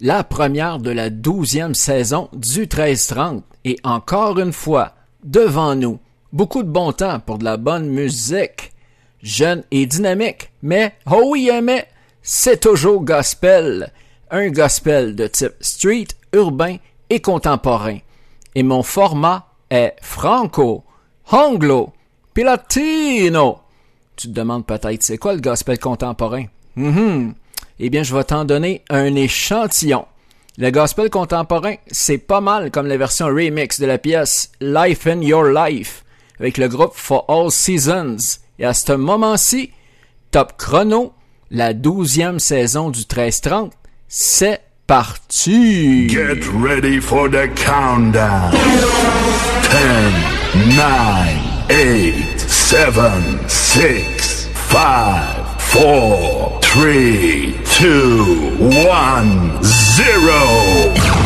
la première de la douzième saison du 1330. Et encore une fois, devant nous, beaucoup de bon temps pour de la bonne musique, jeune et dynamique, mais, oh oui, hein, mais, c'est toujours gospel. Un gospel de type street, urbain et contemporain. Et mon format est franco, anglo, puis latino. Tu te demandes peut-être c'est quoi le gospel contemporain? Mhm. Eh bien, je vais t'en donner un échantillon. Le gospel contemporain, c'est pas mal comme la version remix de la pièce Life in Your Life avec le groupe For All Seasons. Et à ce moment-ci, top chrono, la douzième saison du 1330, c'est parti! Get ready for the countdown. 10, 9, 8, 7, 6, 5, four, three, two, one, zero.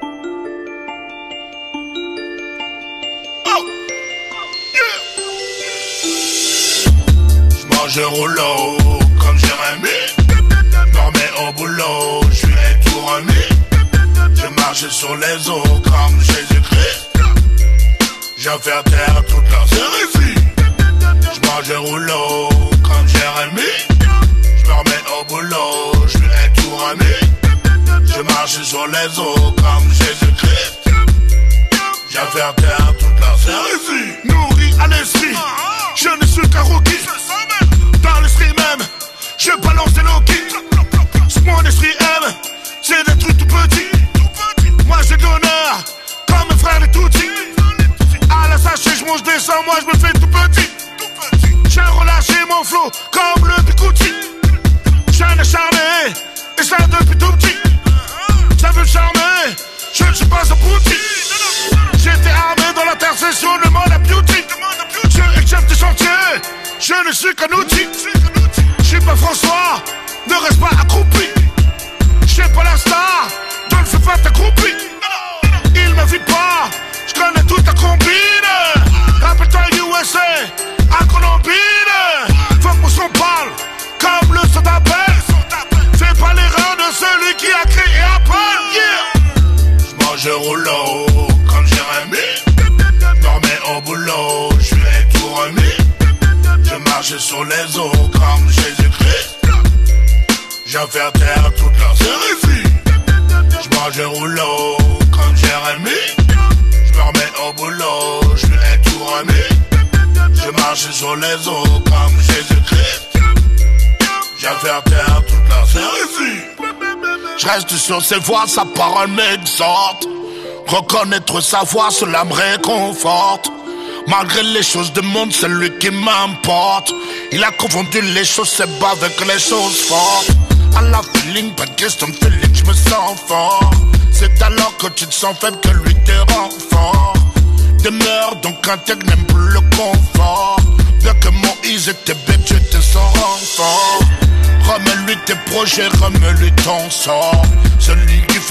Je roule comme Jérémy. Me remets au boulot, je suis tout remis. Je marche sur les eaux comme Jésus-Christ. J'ai fait taire toute leur série. Je mange le rouleau comme Jérémy. Je me remets au boulot, je suis tout remis. Je marche sur les eaux comme Jésus-Christ. J'ai fait taire toute leur série. Nourri à l'esprit, je ne suis qu'un rookie dans l'esprit même. Je balance des low Ce mon esprit aime, c'est des trucs tout petits. Moi j'ai de l'honneur, comme un frère de Touti. À la sachet, je mange des sangs, moi je me fais tout petit. J'ai relâché mon flow comme le bikouti. ça depuis tout petit. Ça veut charmer, je ne suis pas un boutique. J'étais armé dans l'intercession, le monde a beauty. Je échappe des chantiers, je ne suis qu'un outil. Je suis pas François, ne reste pas accroupi. Je suis pas la star, donc fais pas accroupi. Il me vit pas, je connais toute ta combine. Sur les eaux comme Jésus-Christ. J'ai fait taire toute leur série. Je mange un rouleau comme Jérémy. Je me remets au boulot, je lui tout remis. Je marche sur les eaux comme Jésus-Christ. J'ai fait taire toute leur série. Je reste sur ses voies, sa parole m'exhorte. Reconnaître sa voix, cela me réconforte. Malgré les choses du monde, c'est lui qui m'importe. Il a confondu les choses c'est bas avec les choses fortes. À la feeling, pas de question de feeling, je me sens fort. C'est alors que tu te sens faible que lui te rend fort. Demeure donc intègre, n'aime plus le confort. Bien que Moïse était bête, je te sens renfort. Remets-lui tes projets, remets-lui ton sort.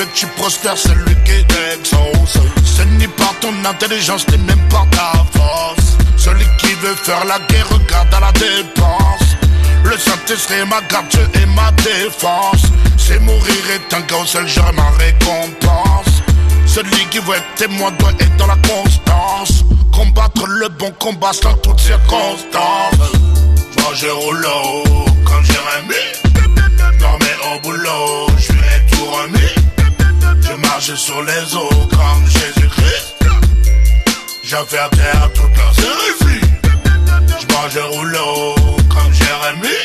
Que tu prospères, c'est lui qui t'exauce. Ce n'est pas ton intelligence, ni même pas ta force. Celui qui veut faire la guerre, regarde à la dépense. Le Saint-Esprit est ma garde, Dieu ma défense. C'est mourir est un gars, seul j'aurai ma récompense. Celui qui veut être témoin doit être dans la constance. Combattre le bon combat dans toutes circonstances. Manger au lot comme Jérémy. Dormais au boulot, remis. Je marche sur les eaux comme Jésus-Christ. J'ai fait à toute la série. Je mange un rouleau comme Jérémy.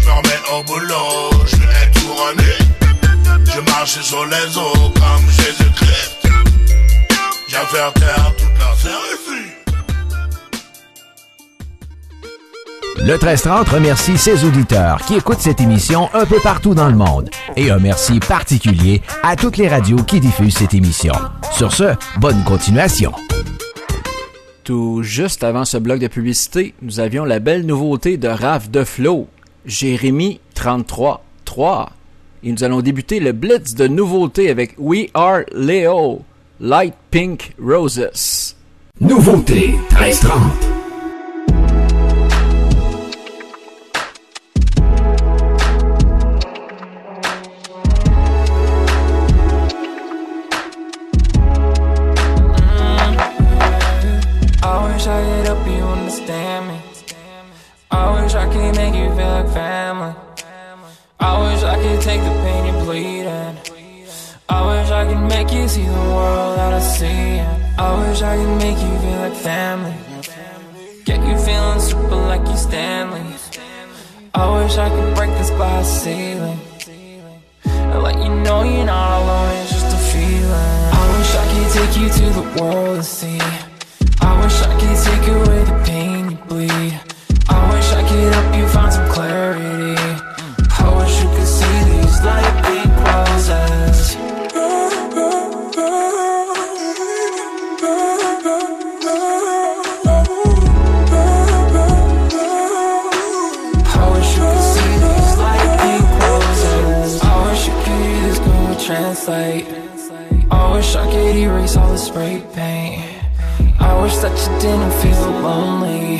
Je me remets au boulot, je lui ai tout remis. Je marche sur les eaux comme Jésus-Christ. J'ai fait à terre Le 1330 remercie ses auditeurs qui écoutent cette émission un peu partout dans le monde. Et un merci particulier à toutes les radios qui diffusent cette émission. Sur ce, bonne continuation. Tout juste avant ce bloc de publicité, nous avions la belle nouveauté de Raph de Flo, Jérémy 33.3. Et nous allons débuter le blitz de nouveautés avec We Are Leo, Light Pink Roses. Nouveauté 1330. You see the world I wish I could make you feel like family. Get you feeling super like you Stanley. I wish I could break this glass ceiling. And let you know you're not alone, it's just a feeling. I wish I could take you to the world and see. I wish I could take away the pain you bleed. I wish I could erase all the spray paint. I wish that you didn't feel lonely.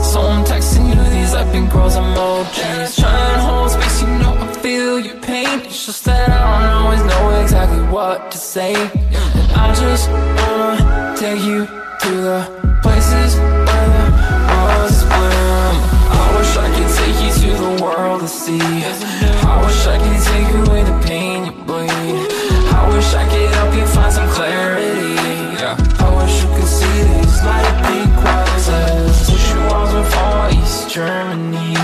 So I'm texting you these light pink rose emojis. Trying to hold space, you know I feel your pain. It's just that I don't always know exactly what to say. And I just wanna take you to the places where the roses the world to see. I wish I could take away the pain you bleed. I wish I could help you find some clarity. I wish you could see these light pink roses. Tissue walls were from East Germany.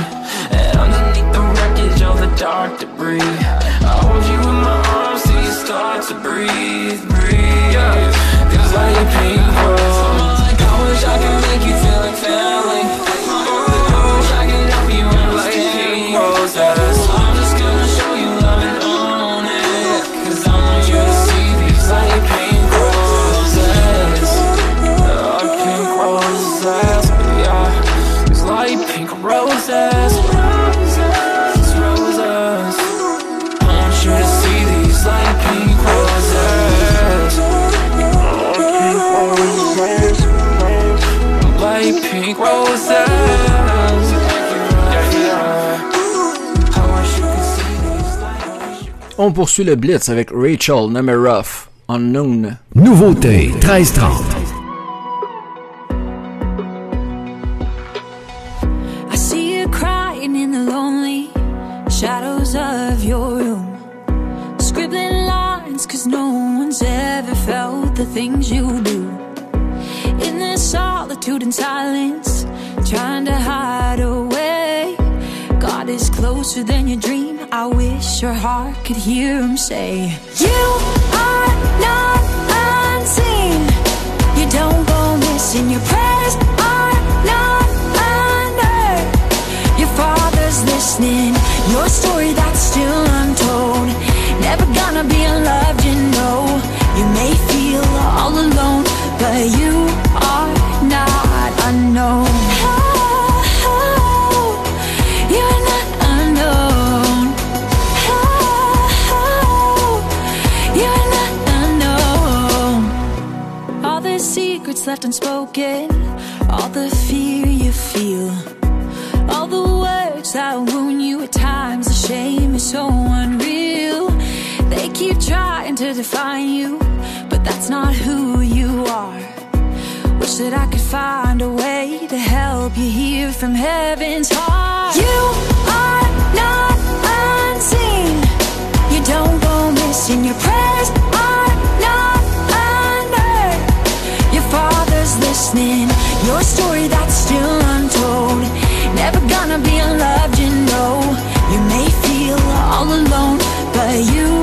And underneath the wreckage of the dark debris, I hold you in my arms till you start to breathe, breathe. These light pink roses. I wish I could make you feel like family. On poursuit le Blitz avec Rachel Nemiroff, Unknown. Nouveauté 1330. I see you crying in the lonely shadows of your room. Scribbling lines, cause no one's ever felt the things you do. In the solitude and silence, trying to hide away. God is closer than you dream. I wish your heart could hear him say, You are not unseen. You don't go missing. Your prayers are not unheard. Your father's listening. Your story that's still untold. Never gonna be unloved, you know. You may feel all alone, but you are not unknown. Left unspoken, all the fear you feel. All the words that wound you at times, the shame is so unreal. They keep trying to define you, but that's not who you are. Wish that I could find a way to help you hear from heaven's heart. You are not unseen. You don't go missing. Your prayers are listening. Your story that's still untold. Never gonna be unloved, you know. You may feel all alone, but you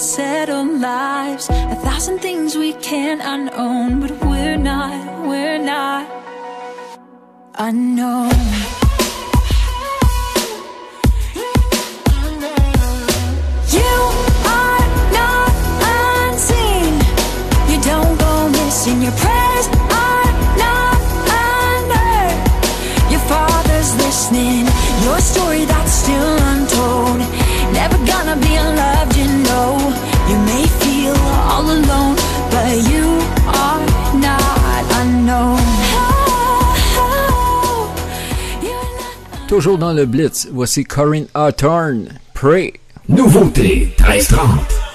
unsettled lives. A thousand things we can't unown, but we're not, we're not unknown. You are not unseen. You don't go missing. Your Toujours dans le Blitz, voici Corinne Hawthorne, Pray. Nouveauté 1330.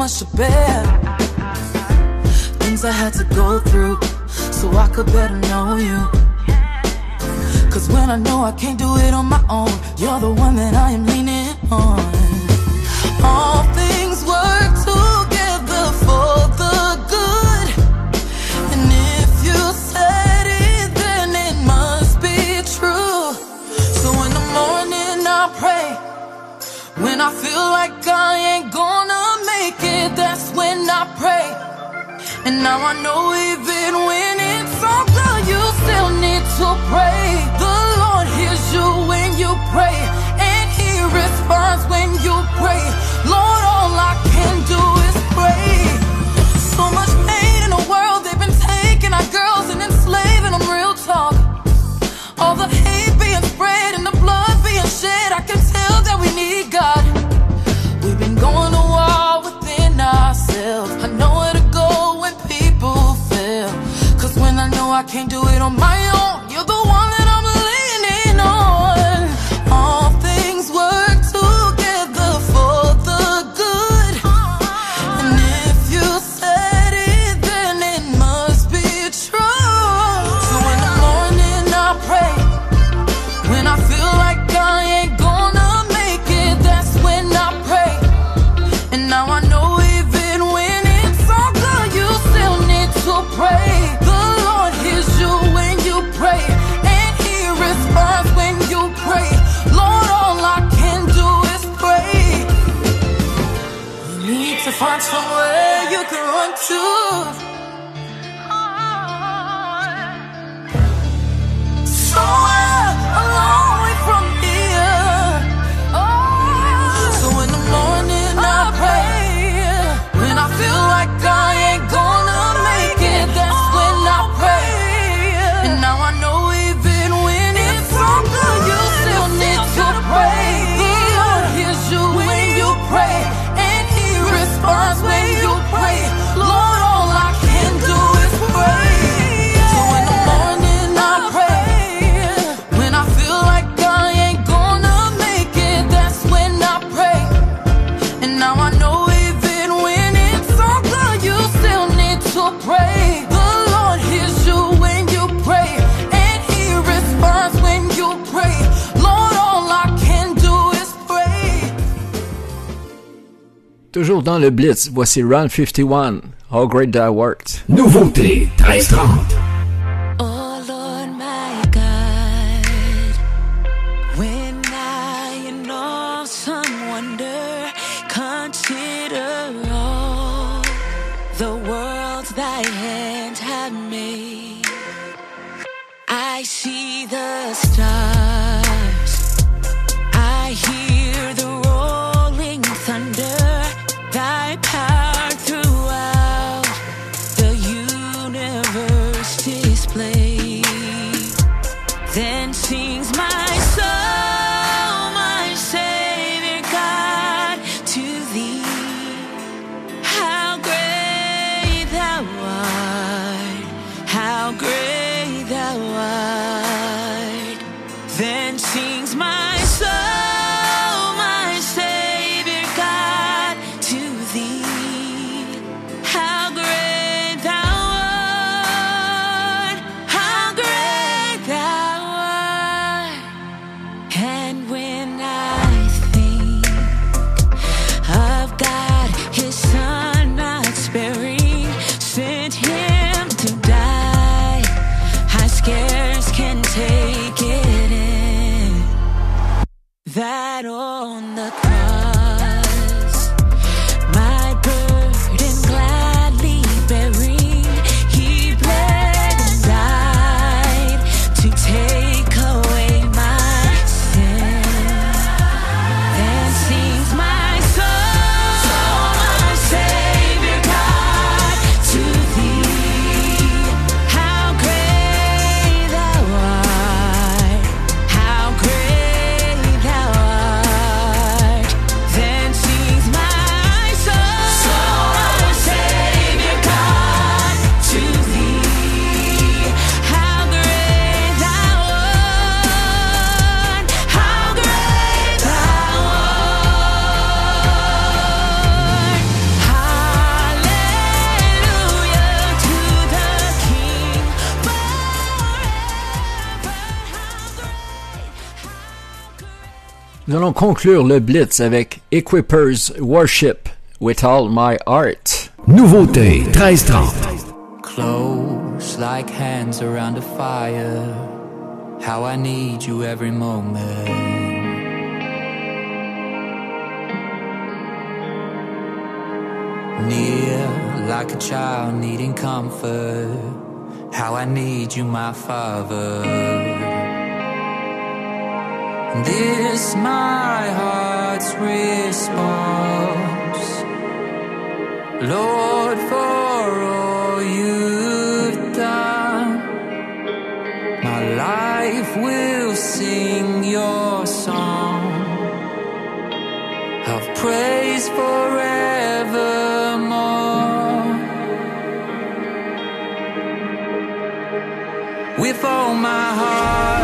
Much to bear. Things I had to go through so I could better know you. Cause when I know I can't do it on my own, you're the one that I am leaning on. All things work together for the good. And if you said it, then it must be true. So in the morning I pray. When I feel like I I pray. And now I know even when it's all done, you still need to pray. The Lord hears you when you pray, and He responds when you pray. Lord, all I can do is pray. So much pain in the world, they've been taking our girls and enslaving them, real talk. All the hate being spread and the blood being shed, I can tell that we need God. We've been going to can't do it on my own, Toujours dans le Blitz, voici Run 51, How Great That Worked. Nouveauté 1330. allons conclure le Blitz avec Equipers Worship With All My Heart. Nouveauté 1330. Close like hands around a fire. How I need you every moment. Near like a child needing comfort. How I need you, my father. This my heart's response, Lord, for all you've done, my life will sing your song. of praise forevermore. With all my heart.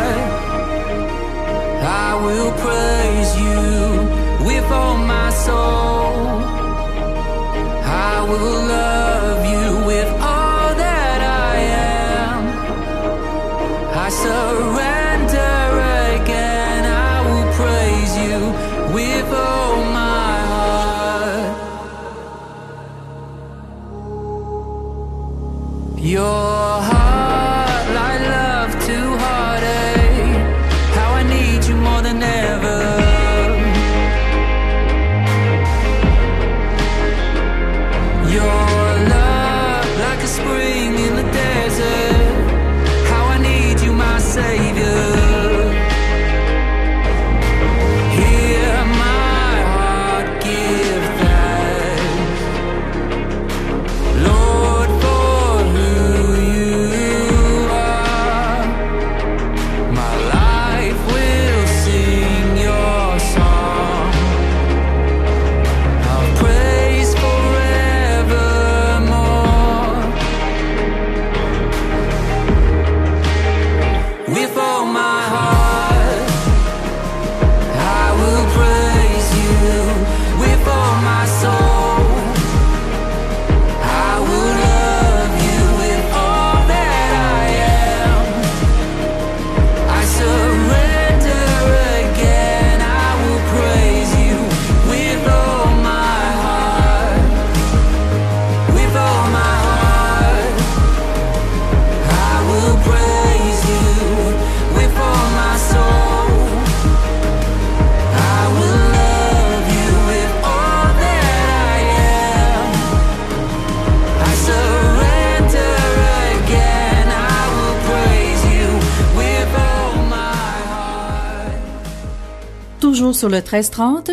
Sur le 1330,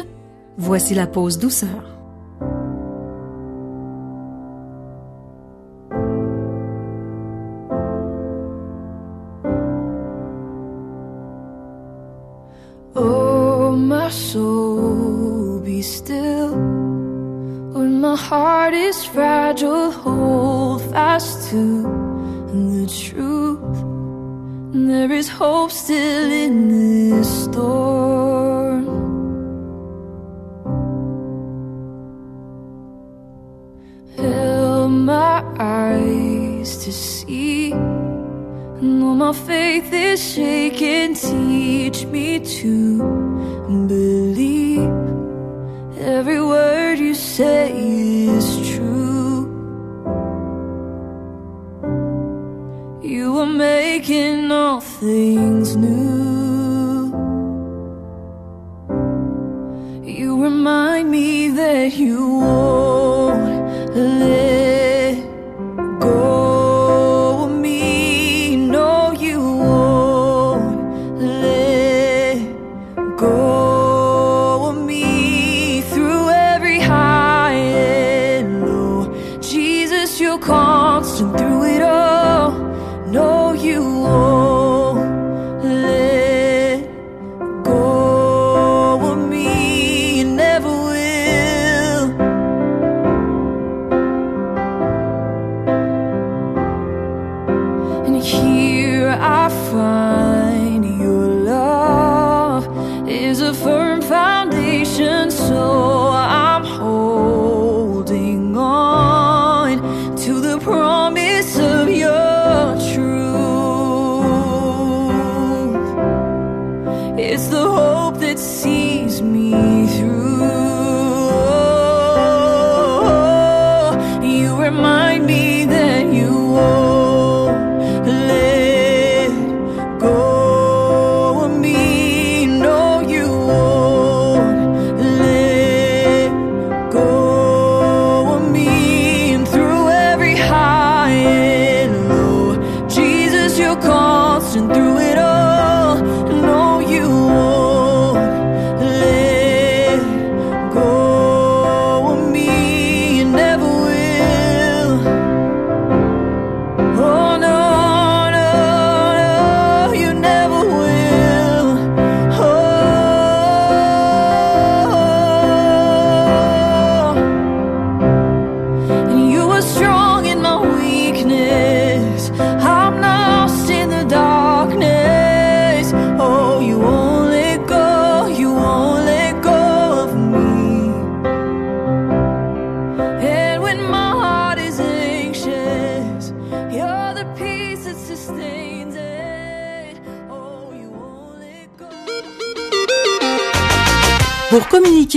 voici la pause douceur.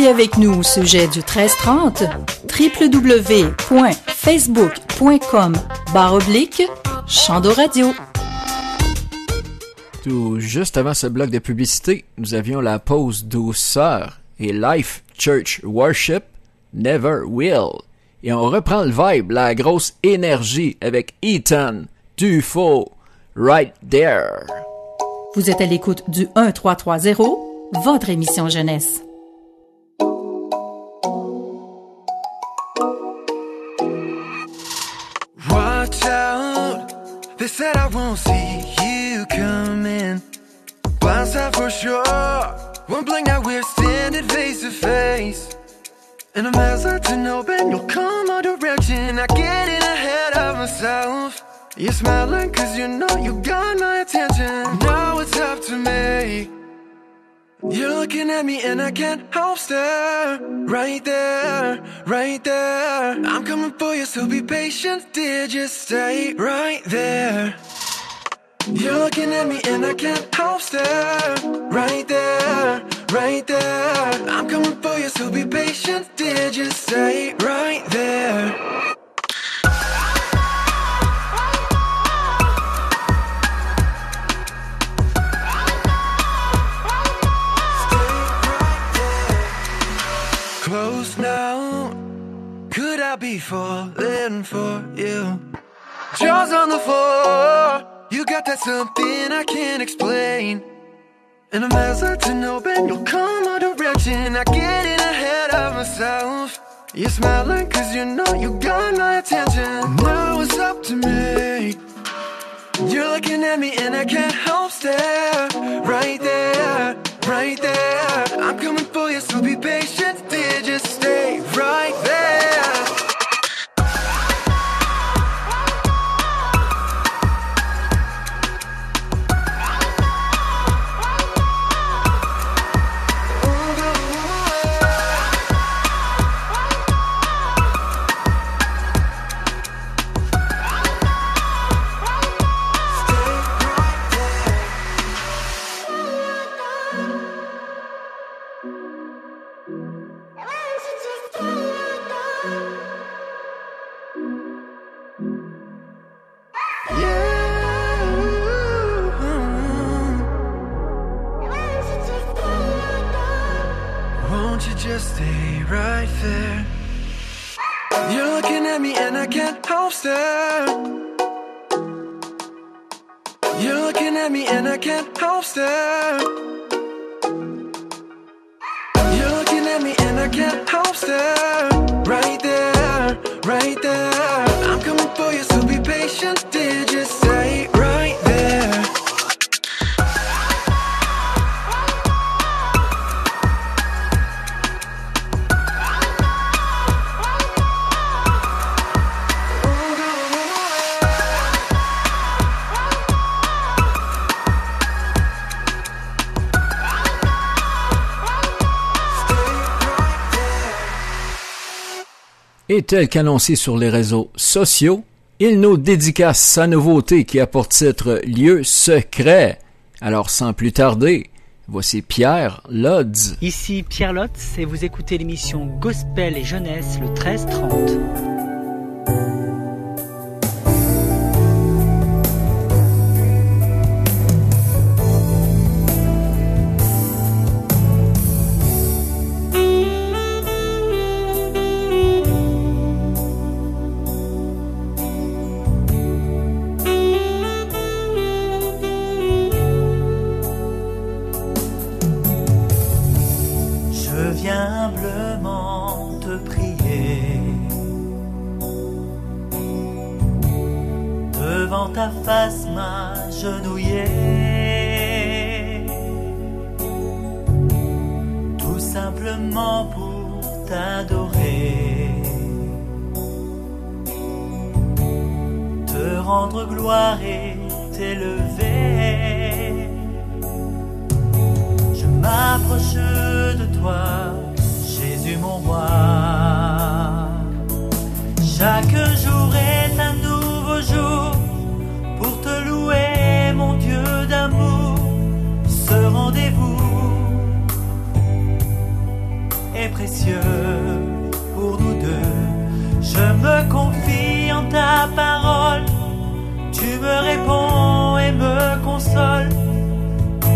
Avec nous au sujet du 1330, www.facebook.com barre oblique Chando Radio. Tout juste avant ce bloc de publicité, nous avions la pause douceur et Life Church Worship Never Will. Et on reprend le vibe, la grosse énergie avec Ethan Dufaux, Right There. Vous êtes à l'écoute du 1330, votre émission jeunesse. They said I won't see you coming. Blindside for sure. One blink now we're standing face to face. And I'm hesitant to open, you'll come our direction. I get in ahead of myself. You're smiling cause you know you got my attention. Now it's up to me. You're looking at me and I can't help stare. Right there, right there. I'm coming for you, so be patient, dear. Just stay right there. You're looking at me and I can't help stare. Right there, right there. I'm coming for you, so be patient, dear. Just stay right there. Close now. Could I be falling for you? Jaws on the floor. You got that something I can't explain. And I'm hesitant, hoping you'll come my direction. I get in ahead of myself. You're smiling cause you know you got my attention. Now it's up to me. You're looking at me and I can't help stare. Right there, right there. I'm coming for you, so be patient. Dear, just stay right there. You're looking at me and I can't help stare. You're looking at me and I can't help stare. Right there, right there. I'm coming for you, so be patient. Tel qu'annoncé sur les réseaux sociaux, il nous dédicace sa nouveauté qui a pour titre Lieu secret. Alors sans plus tarder, voici Pierre Lodz. Ici Pierre Lotz et vous écoutez l'émission Gospel et Jeunesse le 13-30. Me consoles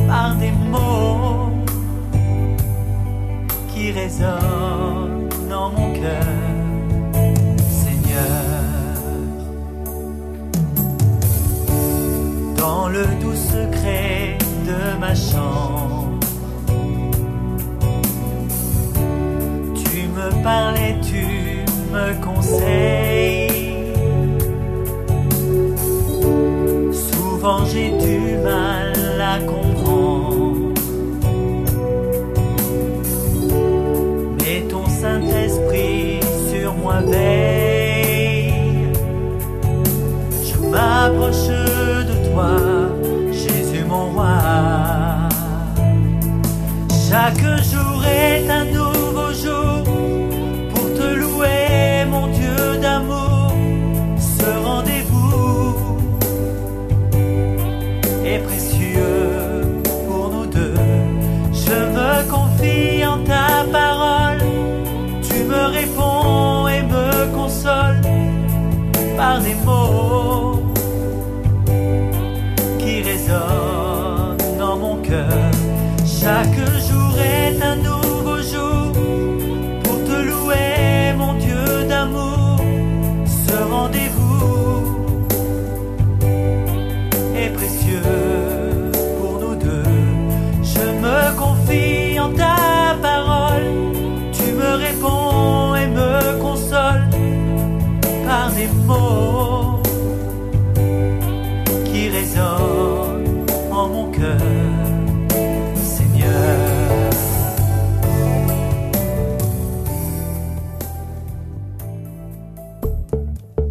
par des mots qui résonnent dans mon cœur, Seigneur. Dans le doux secret de ma chambre, tu me parles et tu me conseilles. Souvent j'ai du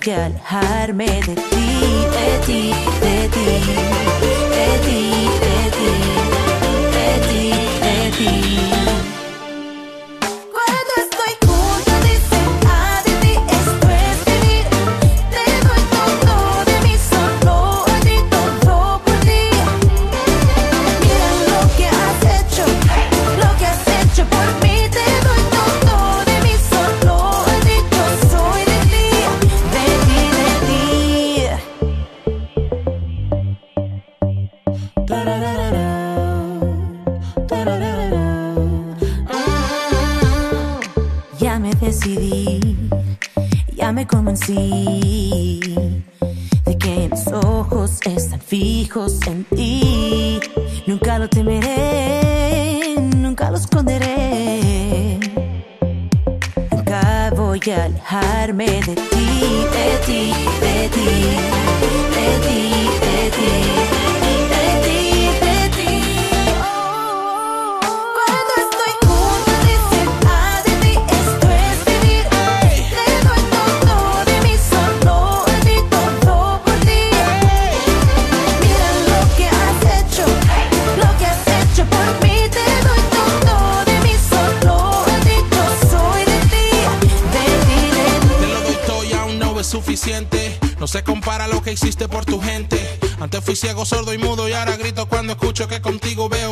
Nunca voy a alejarme de ti, de ti, de ti, de ti, de ti, de ti, de ti. te mereces que hiciste por tu gente. Antes fui ciego, sordo y mudo y ahora grito cuando escucho que contigo veo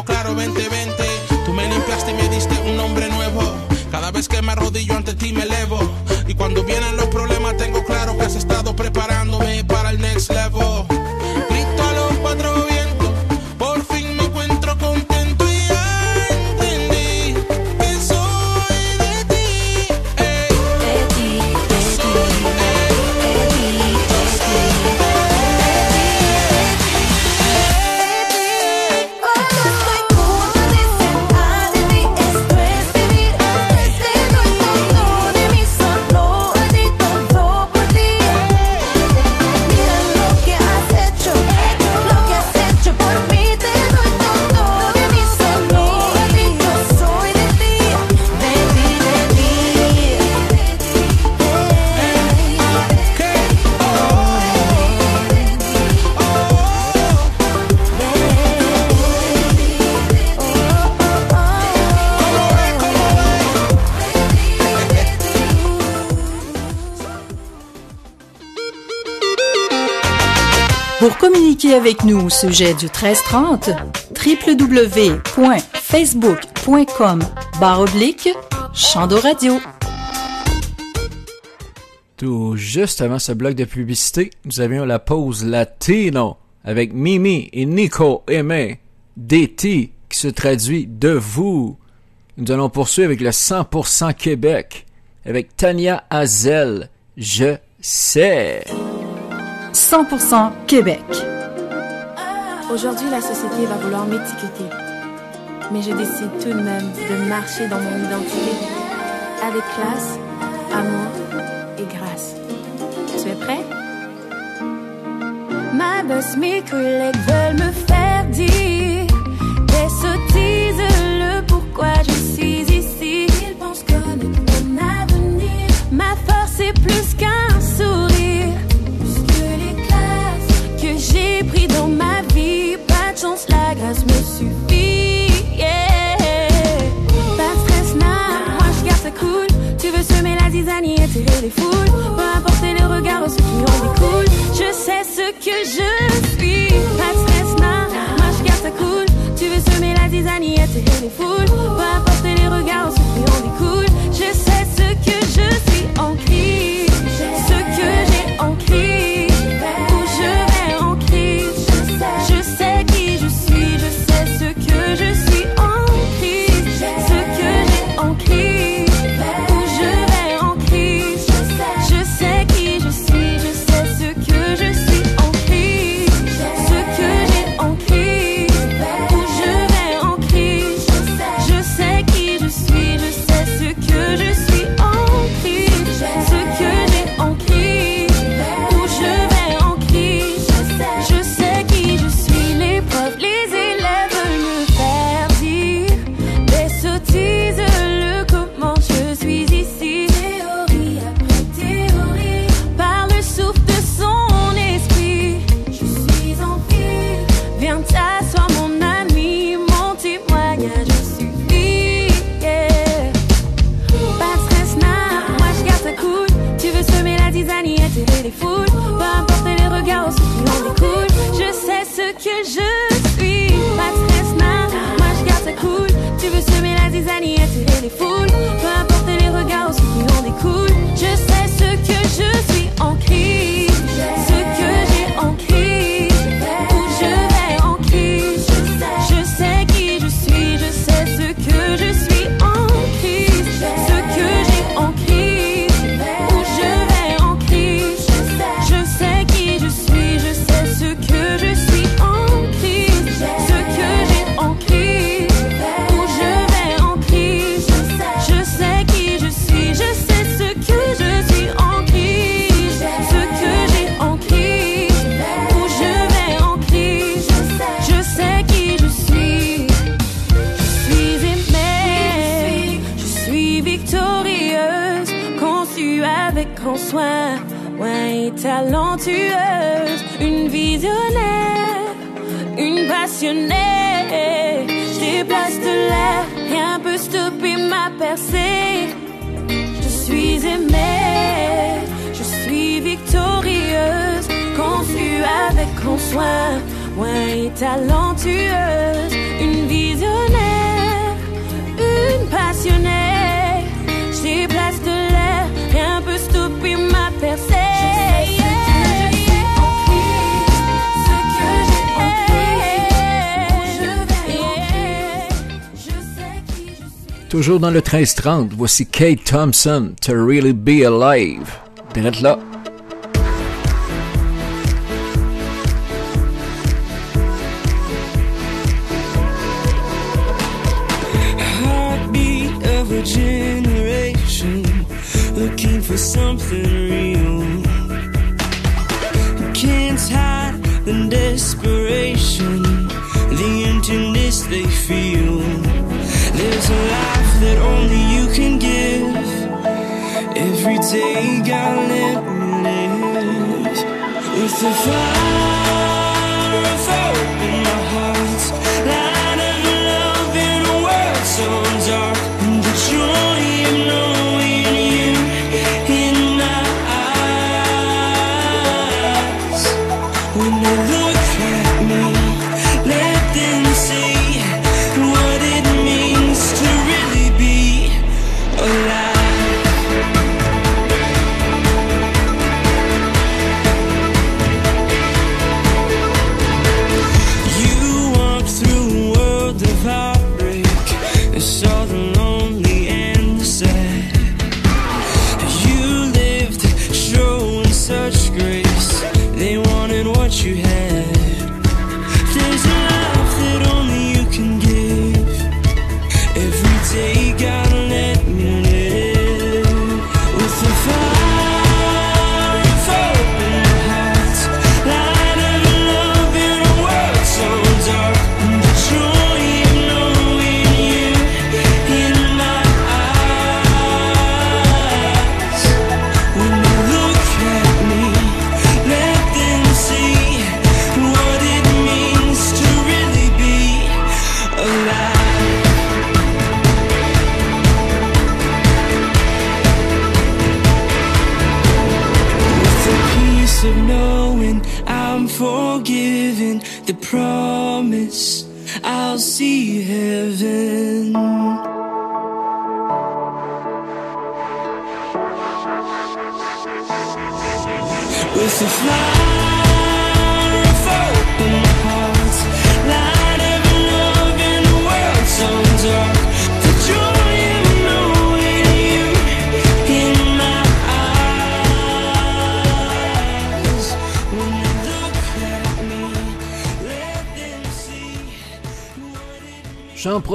avec nous au sujet du 1330, www.facebook.com barre oblique Chando Radio. Tout juste avant ce bloc de publicité, nous avions la pause latino avec Mimi et Nico Aimé, DT, qui se traduit de vous. Nous allons poursuivre avec le 100% Québec, avec Tania Hazel, Je sais. 100% Québec. Aujourd'hui, la société va vouloir m'étiqueter. Mais je décide tout de même de marcher dans mon identité avec classe, amour et grâce. Tu es prêt? Ma boss, mes collègues veulent me faire dire des sottises, le pourquoi je suis ici. Ils pensent connaître mon avenir. Ma force est plus qu'un sourire, plus que les classes que j'ai pris dans ma vie. Chance, la grâce me suffit. Pas de stress, nah, moi je garde ça cool. Tu veux semer la zizanie attirer les foules. Peu importe les regards, ceux qui en découlent. Je sais ce que je suis. Pas de stress, nah, moi je garde ça cool. Tu veux semer la zizanie attirer les foules. Peu importe les regards, ceux qui en découlent. Je sais ce que je suis en crise. Toujours dans le 13-30, voici Kate Thompson, To Really Be Alive. Là.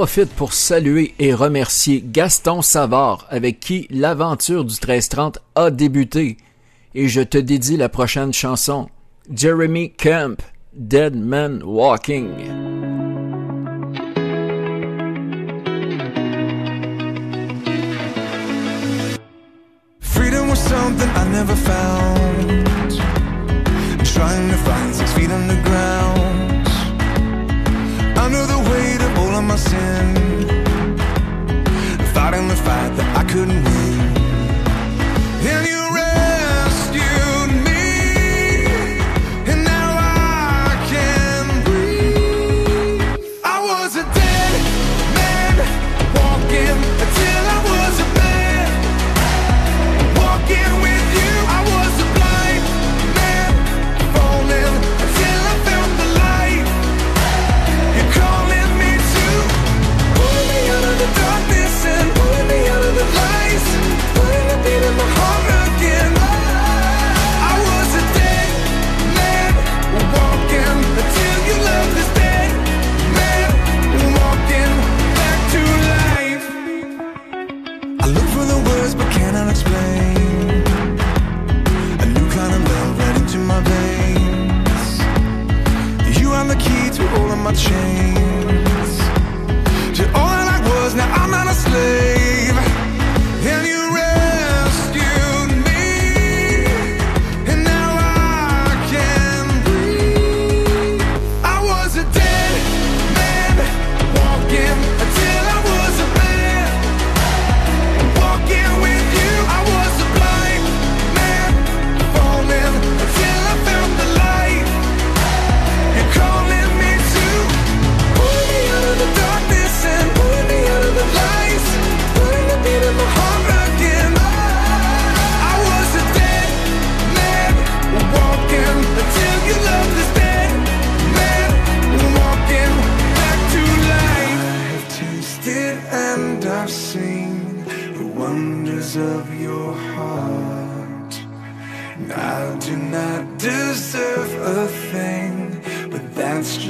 profite pour saluer et remercier Gaston Savard avec qui l'aventure du 1330 a débuté. Et je te dédie la prochaine chanson. Jeremy Camp, Dead Man Walking. something I never found. all of my sin. Fighting the fight that I couldn't win. Then you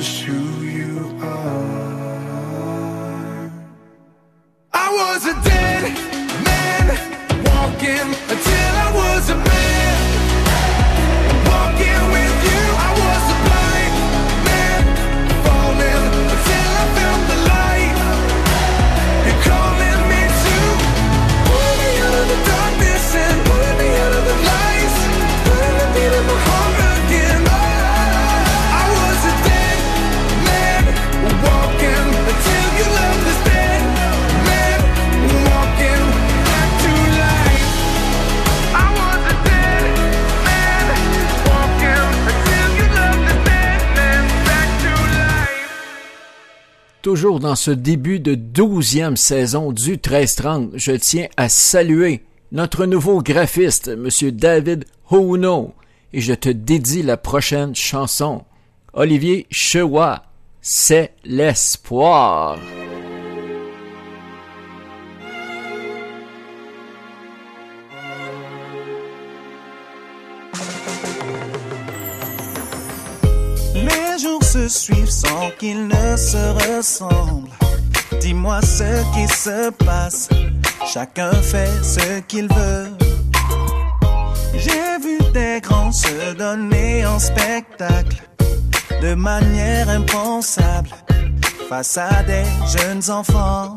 just you Dans ce début de douzième saison du 1330, je tiens à saluer notre nouveau graphiste, M. David Houno, et je te dédie la prochaine chanson. Olivier Chewa, c'est l'espoir. Se suivent sans qu'ils ne se ressemblent. Dis-moi ce qui se passe. Chacun fait ce qu'il veut. J'ai vu des grands se donner en spectacle de manière impensable face à des jeunes enfants.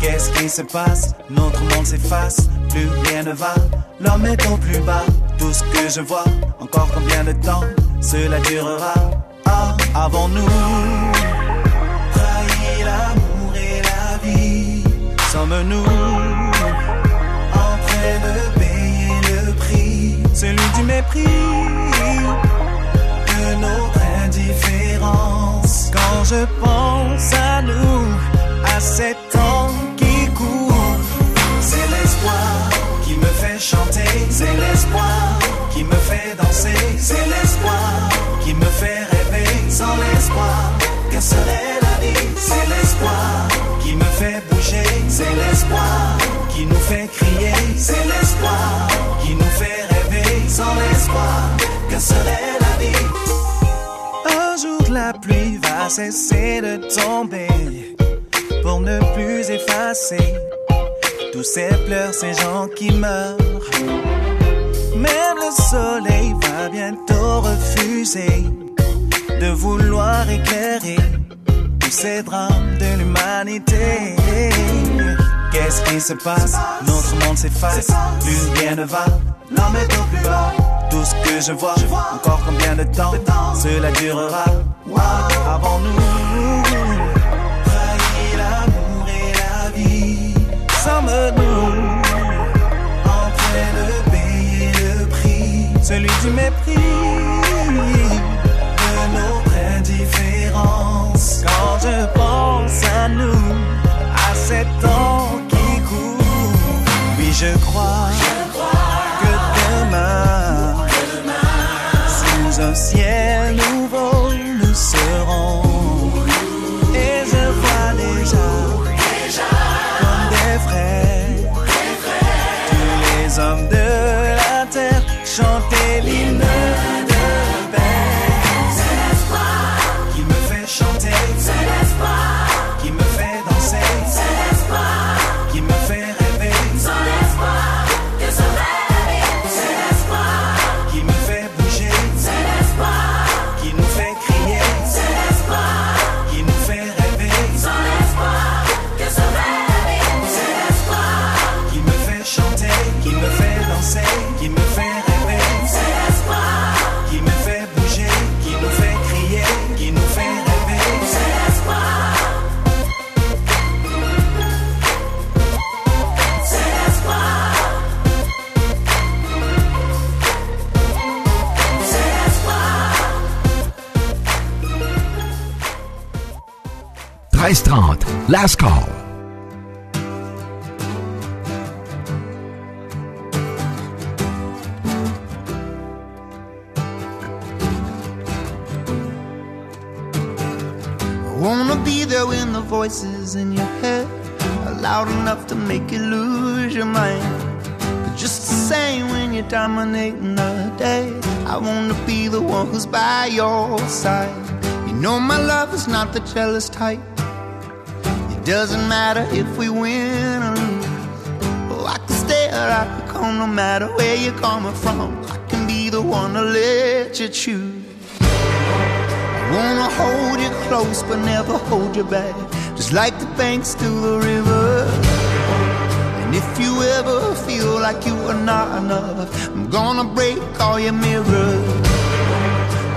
Qu'est-ce qui se passe? Notre monde s'efface, plus rien ne va. L'homme est au plus bas, tout ce que je vois. Encore combien de temps cela durera? Ah, avons-nous trahi l'amour et la vie Sommes-nous en train de payer le prix Celui du mépris de notre indifférence. Quand je pense à nous, à cet c'est l'espoir qui nous fait crier, c'est l'espoir qui nous fait rêver. Sans l'espoir, que serait la vie? Un jour la pluie va cesser de tomber pour ne plus effacer tous ces pleurs, ces gens qui meurent. Même le soleil va bientôt refuser de vouloir éclairer ces drames de l'humanité. Qu'est-ce qui se passe? Notre monde s'efface, plus rien ne va. L'homme est plus bas, tout ce que je vois. Encore combien de temps cela durera? Avons-nous trahi l'amour et la vie Sommes-nous en train de payer le prix Celui du mépris Quand je pense à nous, à cet temps qui court Oui, je crois que demain, sous un ciel nous dominating the day. I wanna be the one who's by your side. You know my love is not the jealous type. It doesn't matter if we win or lose. Oh, I can stay or I can come no matter where you're coming from. I can be the one to let you choose. I wanna hold you close but never hold you back. Just like the banks to the river. You ever feel like you are not enough, I'm gonna break all your mirrors.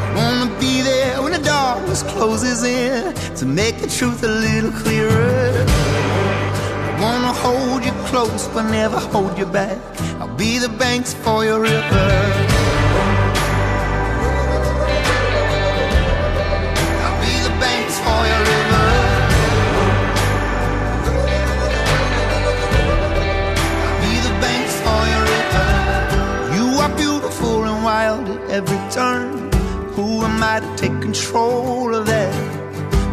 I wanna be there when the darkness closes in to make the truth a little clearer. I wanna hold you close but never hold you back. I'll be the banks for your river. At every turn. Who am I to take control of that?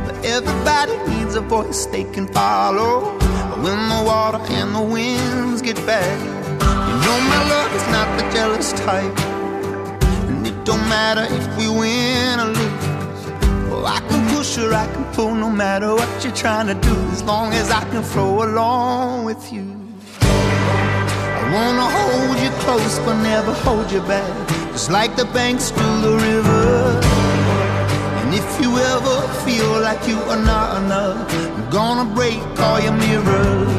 But everybody needs a voice they can follow. When the water and the winds get bad, you know my love is not the jealous type. And it don't matter if we win or lose. Oh, I can push or I can pull no matter what you're trying to do, as long as I can flow along with you. I wanna hold you close but never hold you back, just like the banks to the river. And if you ever feel like you are not enough, I'm gonna break all your mirrors.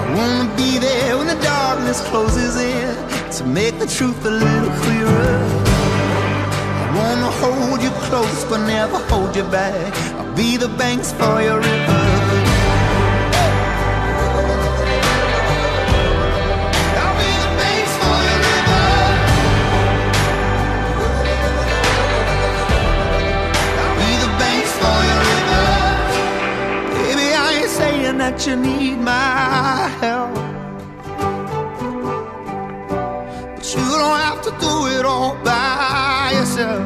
I wanna be there when the darkness closes in to make the truth a little clearer. I wanna hold you close but never hold you back. I'll be the banks for your river. That you need my help. But you don't have to do it all by yourself.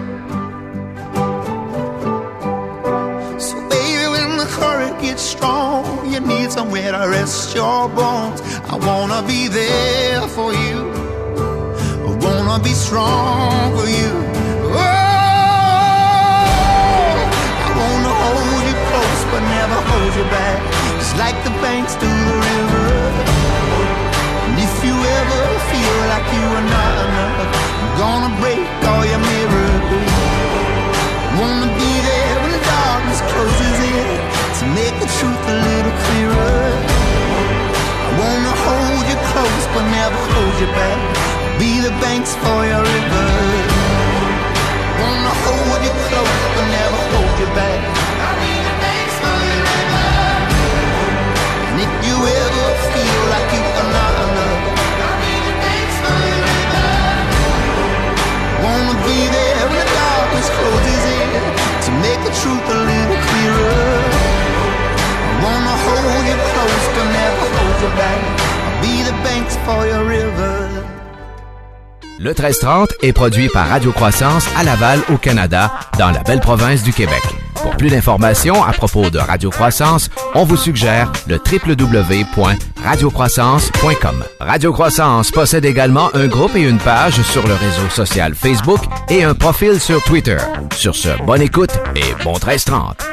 So, baby, when the current gets strong, you need somewhere to rest your bones. I wanna be there for you. I wanna be strong for you. Oh, I wanna hold you close, but never hold you back. Like the banks do the river. And if you ever feel like you are not enough, I'm gonna break all your mirrors. Wanna be there when the darkness closes in to make the truth a little clearer. I wanna hold you close but never hold you back. Be the banks for your river. Wanna hold you close but never hold you back. Le 1330 est produit par Radio Croissance à Laval, au Canada, dans la belle province du Québec. Plus d'informations à propos de Radio Croissance, on vous suggère le www.radiocroissance.com. Radio Croissance possède également un groupe et une page sur le réseau social Facebook et un profil sur Twitter. Sur ce, bonne écoute et bon 1330.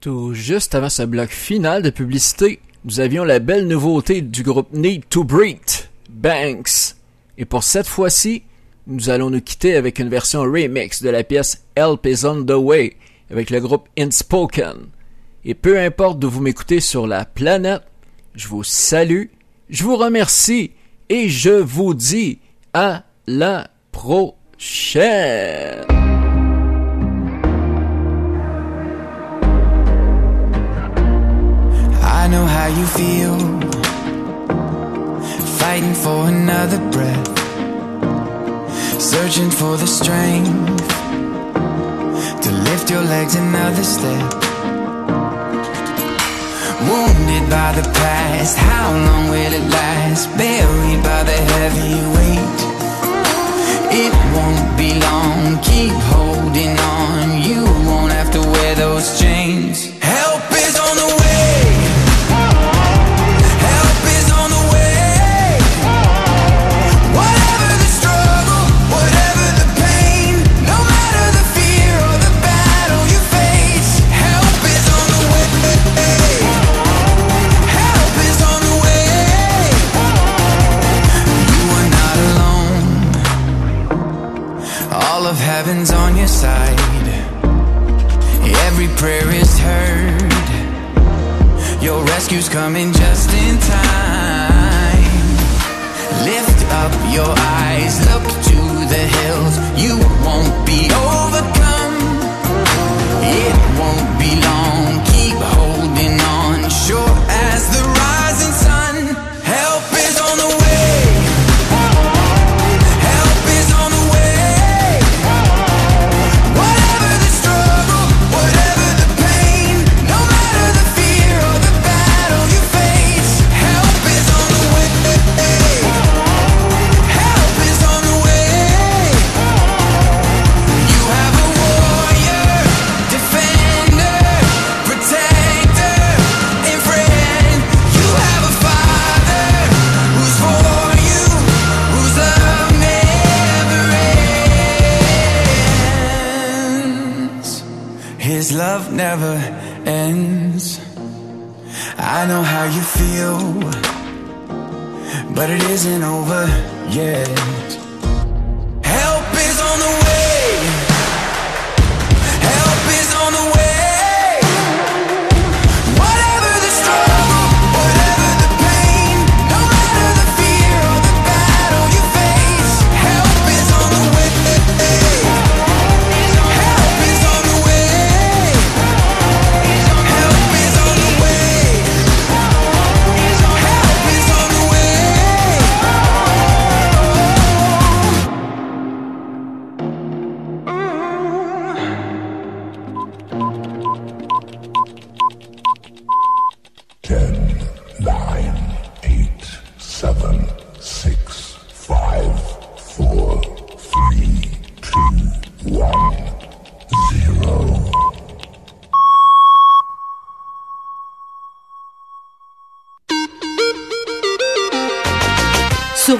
Tout juste avant ce bloc final de publicité, nous avions la belle nouveauté du groupe Need to Breathe, Banks. Et pour cette fois-ci, nous allons nous quitter avec une version remix de la pièce Help is on the way avec le groupe Inspoken. Et peu importe d'où vous m'écoutez sur la planète, je vous salue, je vous remercie et je vous dis à la prochaine. Searching for the strength to lift your legs another step. Wounded by the past, how long will it last? Buried by the heavy weight. It won't be long, keep holding on. You won't have to wear those. heaven's on your side. Every prayer is heard. Your rescue's coming just in time. Lift up your eyes, look to the hills. You won't